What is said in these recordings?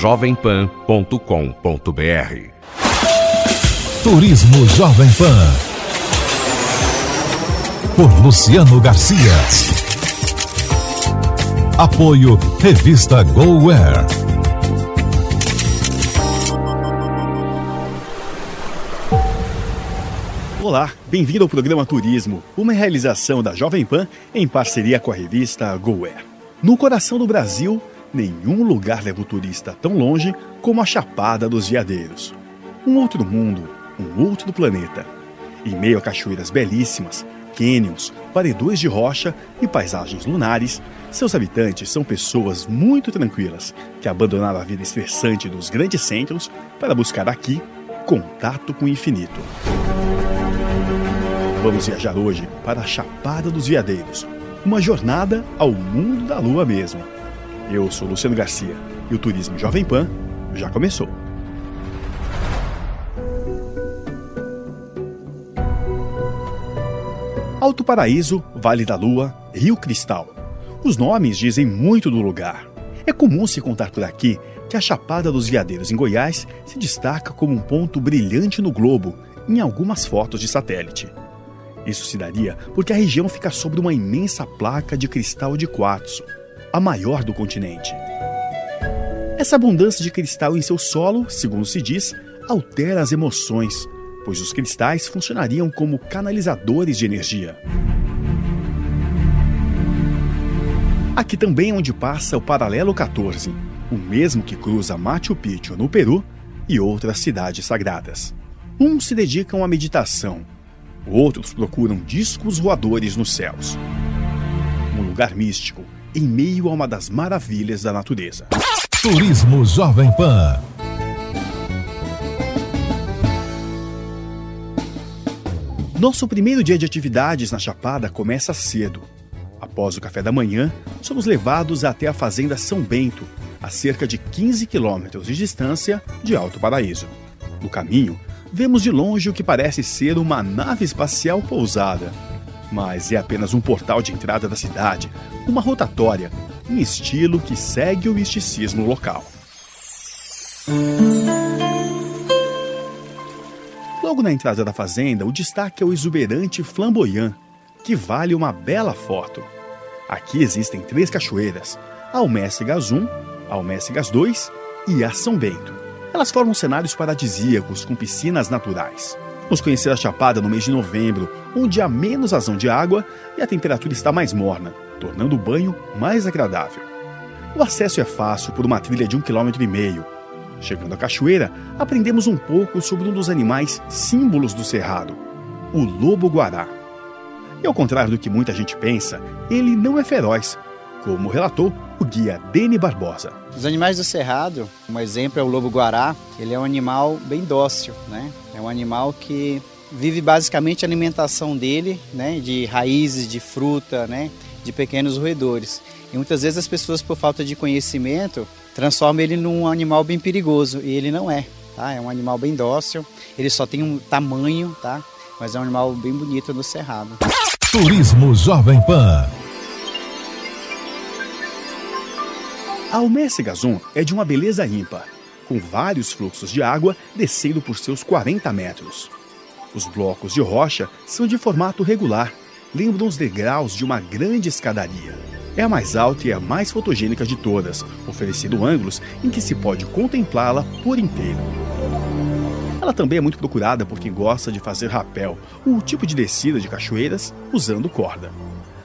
jovempan.com.br Turismo Jovem Pan. Por Luciano Garcia. Apoio Revista GoWare. Olá, bem-vindo ao programa Turismo, uma realização da Jovem Pan em parceria com a revista GoWare. No coração do Brasil, nenhum lugar leva o turista tão longe como a Chapada dos Veadeiros. Um outro mundo, um outro planeta. Em meio a cachoeiras belíssimas, cânions, paredões de rocha e paisagens lunares, seus habitantes são pessoas muito tranquilas que abandonaram a vida estressante dos grandes centros para buscar aqui contato com o infinito. Vamos viajar hoje para a Chapada dos Veadeiros, uma jornada ao mundo da lua mesmo. Eu sou Luciano Garcia e o Turismo Jovem Pan já começou. Alto Paraíso, Vale da Lua, Rio Cristal. Os nomes dizem muito do lugar. É comum se contar por aqui que a Chapada dos Veadeiros em Goiás se destaca como um ponto brilhante no globo em algumas fotos de satélite. Isso se daria porque a região fica sobre uma imensa placa de cristal de quartzo, a maior do continente. Essa abundância de cristal em seu solo, segundo se diz, altera as emoções, pois os cristais funcionariam como canalizadores de energia. Aqui também é onde passa o Paralelo 14, o mesmo que cruza Machu Picchu no Peru e outras cidades sagradas. Uns se dedicam à meditação, outros procuram discos voadores nos céus. Um lugar místico, em meio a uma das maravilhas da natureza. Turismo Jovem Pan. Nosso primeiro dia de atividades na Chapada começa cedo. Após o café da manhã, somos levados até a Fazenda São Bento, a cerca de 15 quilômetros de distância de Alto Paraíso. No caminho, vemos de longe o que parece ser uma nave espacial pousada. Mas é apenas um portal de entrada da cidade, uma rotatória, um estilo que segue o misticismo local. Logo na entrada da fazenda, o destaque é o exuberante flamboyant, que vale uma bela foto. Aqui existem três cachoeiras, Almécegas 1, a Almécegas 2 e a São Bento. Elas formam cenários paradisíacos com piscinas naturais. Vamos conhecer a Chapada no mês de novembro, onde há menos vazão de água e a temperatura está mais morna, tornando o banho mais agradável. O acesso é fácil por uma trilha de um quilômetro e meio. Chegando à cachoeira, aprendemos um pouco sobre um dos animais símbolos do cerrado, o lobo-guará. E ao contrário do que muita gente pensa, ele não é feroz, como relatou o guia Dene Barbosa. Os animais do cerrado, um exemplo é o lobo-guará, ele é um animal bem dócil, né? É um animal que vive basicamente a alimentação dele, né, de raízes, de fruta, né, de pequenos roedores. E muitas vezes as pessoas, por falta de conhecimento, transformam ele num animal bem perigoso e ele não é, tá? É um animal bem dócil. Ele só tem um tamanho, tá? Mas é um animal bem bonito no cerrado. Turismo Jovem Pan. A Almécegas 1 é de uma beleza ímpar, com vários fluxos de água descendo por seus 40 metros. Os blocos de rocha são de formato regular, lembram os degraus de uma grande escadaria. É a mais alta e a mais fotogênica de todas, oferecendo ângulos em que se pode contemplá-la por inteiro. Ela também é muito procurada por quem gosta de fazer rapel, o tipo de descida de cachoeiras usando corda.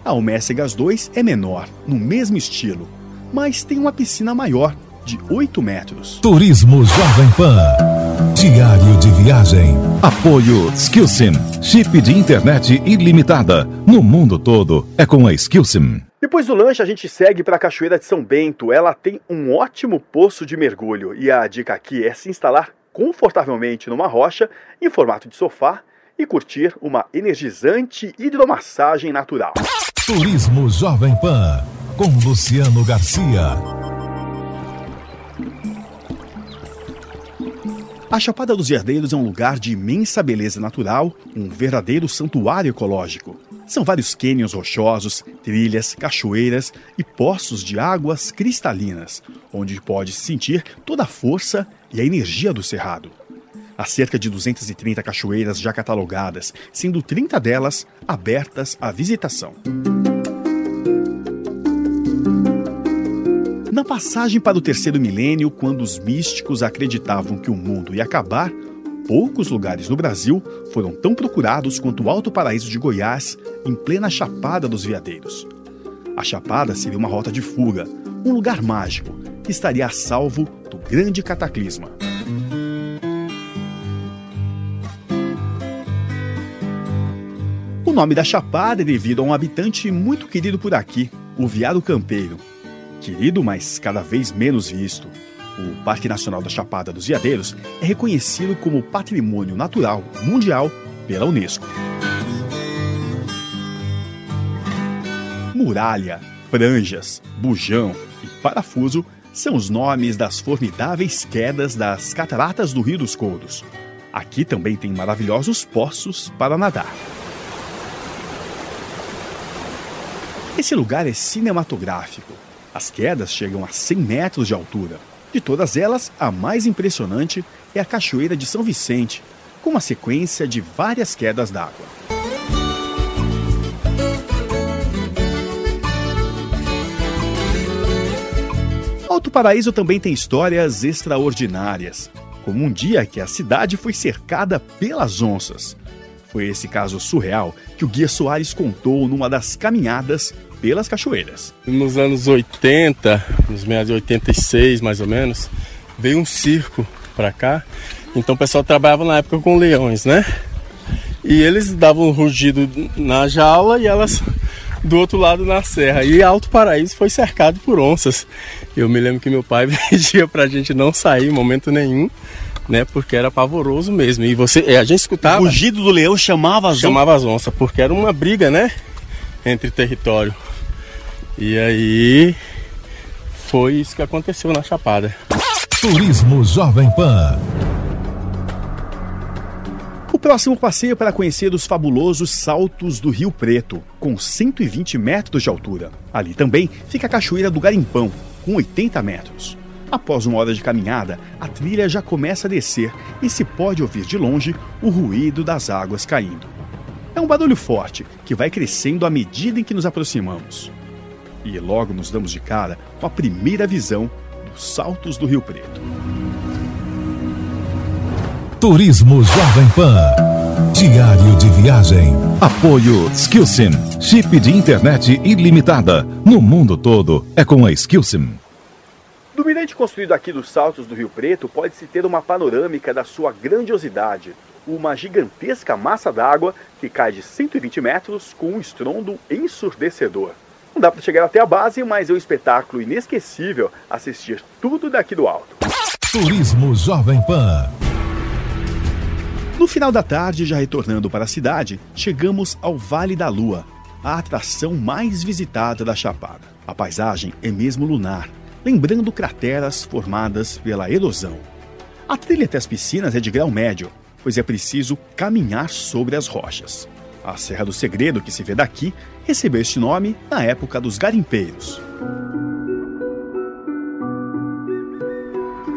A Almécegas 2 é menor, no mesmo estilo, mas tem uma piscina maior, de 8 metros. Turismo Jovem Pan. Diário de viagem. Apoio Skillsim, chip de internet ilimitada. No mundo todo é com a Skillsim. Depois do lanche, a gente segue para a Cachoeira de São Bento. Ela tem um ótimo poço de mergulho e a dica aqui é se instalar confortavelmente numa rocha em formato de sofá e curtir uma energizante hidromassagem natural. Turismo Jovem Pan com Luciano Garcia. A Chapada dos Veadeiros é um lugar de imensa beleza natural, um verdadeiro santuário ecológico. São vários cânions rochosos, trilhas, cachoeiras e poços de águas cristalinas, onde pode sentir toda a força e a energia do cerrado. Há cerca de 230 cachoeiras já catalogadas, sendo 30 delas abertas à visitação. Na passagem para o terceiro milênio, quando os místicos acreditavam que o mundo ia acabar, poucos lugares no Brasil foram tão procurados quanto o Alto Paraíso de Goiás, em plena Chapada dos Veadeiros. A Chapada seria uma rota de fuga, um lugar mágico que estaria a salvo do grande cataclisma. O nome da Chapada é devido a um habitante muito querido por aqui, o veado campeiro. Querido, mas cada vez menos visto. O Parque Nacional da Chapada dos Veadeiros é reconhecido como Patrimônio Natural Mundial pela Unesco. Muralha, franjas, bujão e parafuso são os nomes das formidáveis quedas das cataratas do Rio dos Couros. Aqui também tem maravilhosos poços para nadar. Esse lugar é cinematográfico. As quedas chegam a 100 metros de altura. De todas elas, a mais impressionante é a Cachoeira de São Vicente, com uma sequência de várias quedas d'água. Alto Paraíso também tem histórias extraordinárias, como um dia que a cidade foi cercada pelas onças. Foi esse caso surreal que o Guia Soares contou numa das caminhadas pelas cachoeiras. Nos anos 80, nos meados de 86 mais ou menos, veio um circo para cá. Então o pessoal trabalhava na época com leões, né? E eles davam um rugido na jaula e elas do outro lado na serra. E Alto Paraíso foi cercado por onças. Eu me lembro que meu pai pedia pra gente não sair em momento nenhum, né? Porque era pavoroso mesmo. E você, a gente escutava. O rugido do leão chamava as chamava as onças, porque era uma briga, né? Entre território. E aí foi isso que aconteceu na Chapada. Turismo Jovem Pan. O próximo passeio é para conhecer os fabulosos Saltos do Rio Preto, com 120 metros de altura. Ali também fica a Cachoeira do Garimpão, com 80 metros. Após uma hora de caminhada, a trilha já começa a descer e se pode ouvir de longe o ruído das águas caindo. É um barulho forte que vai crescendo à medida em que nos aproximamos. E logo nos damos de cara com a primeira visão dos Saltos do Rio Preto. Turismo Jovem Pan. Diário de viagem. Apoio Skillsim. Chip de internet ilimitada. No mundo todo é com a Skillsim. Do mirante construído aqui dos Saltos do Rio Preto pode-se ter uma panorâmica da sua grandiosidade. Uma gigantesca massa d'água que cai de 120 metros com um estrondo ensurdecedor. Não dá para chegar até a base, mas é um espetáculo inesquecível assistir tudo daqui do alto. Turismo Jovem Pan. No final da tarde, já retornando para a cidade, chegamos ao Vale da Lua, a atração mais visitada da Chapada. A paisagem é mesmo lunar, lembrando crateras formadas pela erosão. A trilha até as piscinas é de grau médio, pois é preciso caminhar sobre as rochas. A Serra do Segredo, que se vê daqui, recebeu este nome na época dos garimpeiros.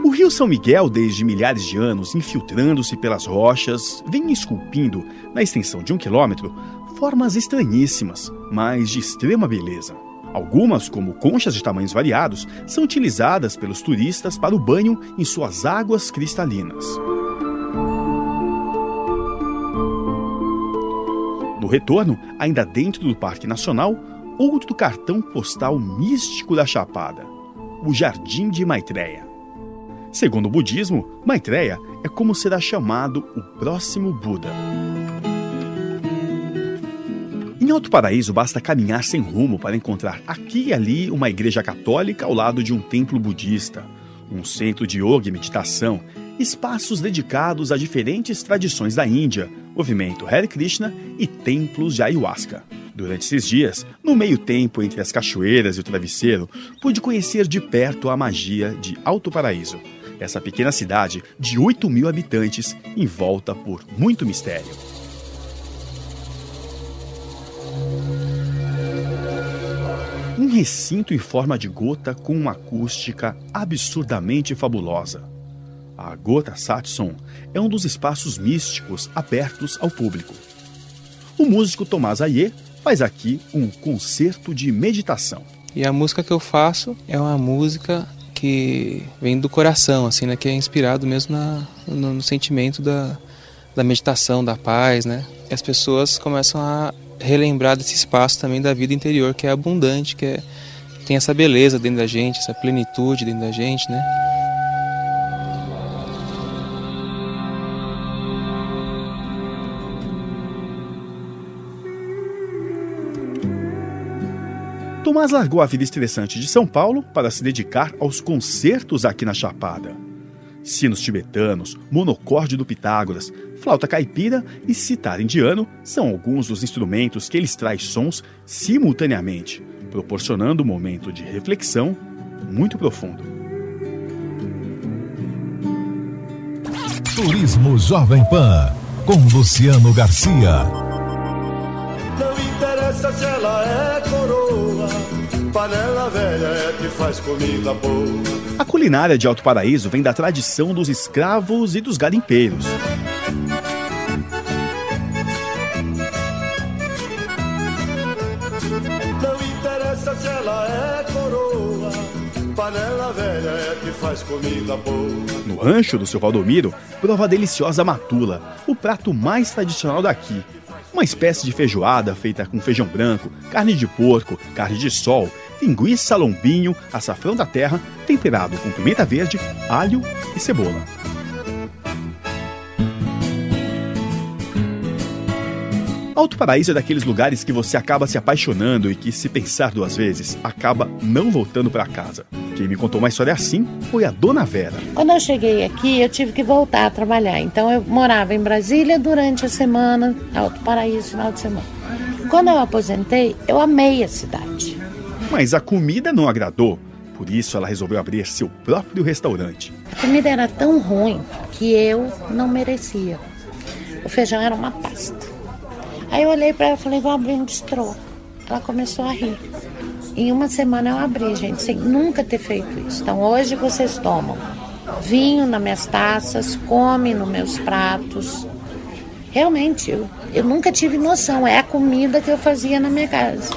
O rio São Miguel, desde milhares de anos, infiltrando-se pelas rochas, vem esculpindo, na extensão de um quilômetro, formas estranhíssimas, mas de extrema beleza. Algumas, como conchas de tamanhos variados, são utilizadas pelos turistas para o banho em suas águas cristalinas. No retorno, ainda dentro do Parque Nacional, outro cartão postal místico da Chapada, o Jardim de Maitreya. Segundo o budismo, Maitreya é como será chamado o próximo Buda. Em Alto Paraíso, basta caminhar sem rumo para encontrar aqui e ali uma igreja católica ao lado de um templo budista, um centro de yoga e meditação, espaços dedicados a diferentes tradições da Índia, movimento Hare Krishna e templos de ayahuasca. Durante esses dias, no meio tempo entre as cachoeiras e o travesseiro, pude conhecer de perto a magia de Alto Paraíso, essa pequena cidade de 8 mil habitantes envolta por muito mistério. Um recinto em forma de gota com uma acústica absurdamente fabulosa. A Gota Satson é um dos espaços místicos abertos ao público. O músico Tomás Aie faz aqui um concerto de meditação. E a música que eu faço é uma música que vem do coração, assim, né? Que é inspirado mesmo na, no, no sentimento da, da meditação, da paz, né? E as pessoas começam a relembrar desse espaço também da vida interior, que é abundante, que é, tem essa beleza dentro da gente, essa plenitude dentro da gente, né? Tomás largou a vida estressante de São Paulo para se dedicar aos concertos aqui na Chapada. Sinos tibetanos, monocorde do Pitágoras, flauta caipira e citar indiano são alguns dos instrumentos que ele extrai sons simultaneamente, proporcionando um momento de reflexão muito profundo. Turismo Jovem Pan, com Luciano Garcia. Não interessa se ela é coroa, panela velha é que faz comida boa. A culinária de Alto Paraíso vem da tradição dos escravos e dos garimpeiros. No rancho do seu Valdomiro, prova a deliciosa matula, o prato mais tradicional daqui. Uma espécie de feijoada feita com feijão branco, carne de porco, carne de sol linguiça, lombinho, açafrão da terra, temperado com pimenta verde, alho e cebola. Alto Paraíso é daqueles lugares que você acaba se apaixonando e que, se pensar duas vezes, acaba não voltando para casa. Quem me contou uma história assim foi a Dona Vera. Quando eu cheguei aqui, eu tive que voltar a trabalhar. Então eu morava em Brasília durante a semana, Alto Paraíso, final de semana. Quando eu aposentei, eu amei a cidade. Mas a comida não agradou, por isso ela resolveu abrir seu próprio restaurante. A comida era tão ruim que eu não merecia. O feijão era uma pasta. Aí eu olhei para ela e falei, vou abrir um bistrô. Ela começou a rir. Em uma semana eu abri, gente, sem nunca ter feito isso. Então hoje vocês tomam vinho nas minhas taças, comem nos meus pratos. Realmente, eu, eu nunca tive noção. É a comida que eu fazia na minha casa.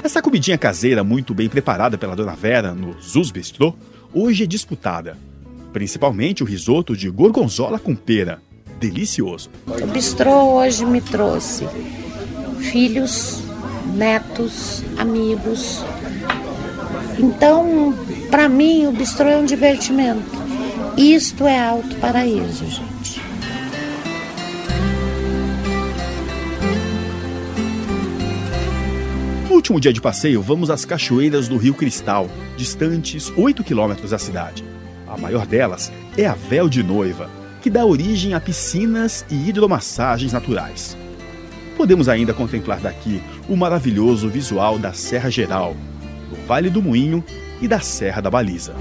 Essa comidinha caseira, muito bem preparada pela Dona Vera no Zuz Bistrô, hoje é disputada. Principalmente o risoto de gorgonzola com pera. Delicioso. O bistrô hoje me trouxe filhos, netos, amigos. Então, para mim, o bistrô é um divertimento. Isto é alto paraíso, gente. último dia de passeio, vamos às cachoeiras do Rio Cristal, distantes 8 quilômetros da cidade. A maior delas é a Véu de Noiva, que dá origem a piscinas e hidromassagens naturais. Podemos ainda contemplar daqui o maravilhoso visual da Serra Geral, do Vale do Moinho e da Serra da Baliza.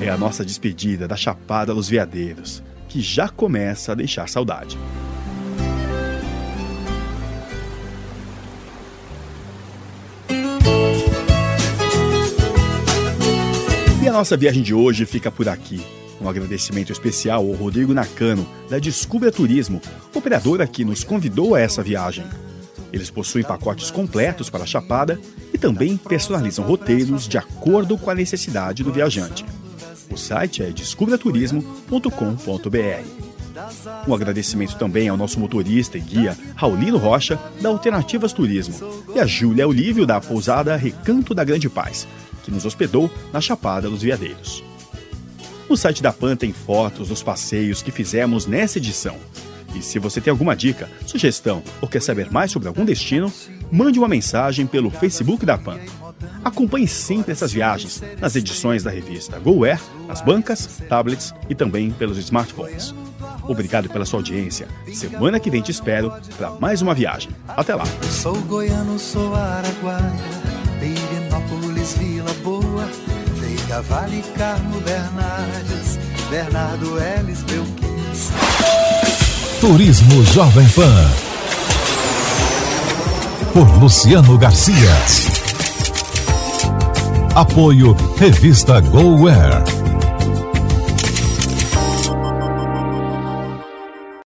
É a nossa despedida da Chapada dos Veadeiros, que já começa a deixar saudade. a nossa viagem de hoje fica por aqui. Um agradecimento especial ao Rodrigo Nakano, da Descubra Turismo, operadora que nos convidou a essa viagem. Eles possuem pacotes completos para a Chapada e também personalizam roteiros de acordo com a necessidade do viajante. O site é descubraturismo.com.br. Um agradecimento também ao nosso motorista e guia Raulino Rocha, da Alternativas Turismo, e a Júlia Olívio, da pousada Recanto da Grande Paz, que nos hospedou na Chapada dos Veadeiros. O site da PAN tem fotos dos passeios que fizemos nessa edição. E se você tem alguma dica, sugestão ou quer saber mais sobre algum destino, mande uma mensagem pelo Facebook da PAN. Acompanhe sempre essas viagens nas edições da revista GoWare, nas bancas, tablets e também pelos smartphones. Obrigado pela sua audiência. Semana que vem te espero para mais uma viagem. Até lá. Sou goiano, sou araguaia, Veiga, Vale, Carmo, Bernardes, Bernardo, Elis, Belquis. Turismo Jovem Pan. Por Luciano Garcia. Apoio Revista GoWare.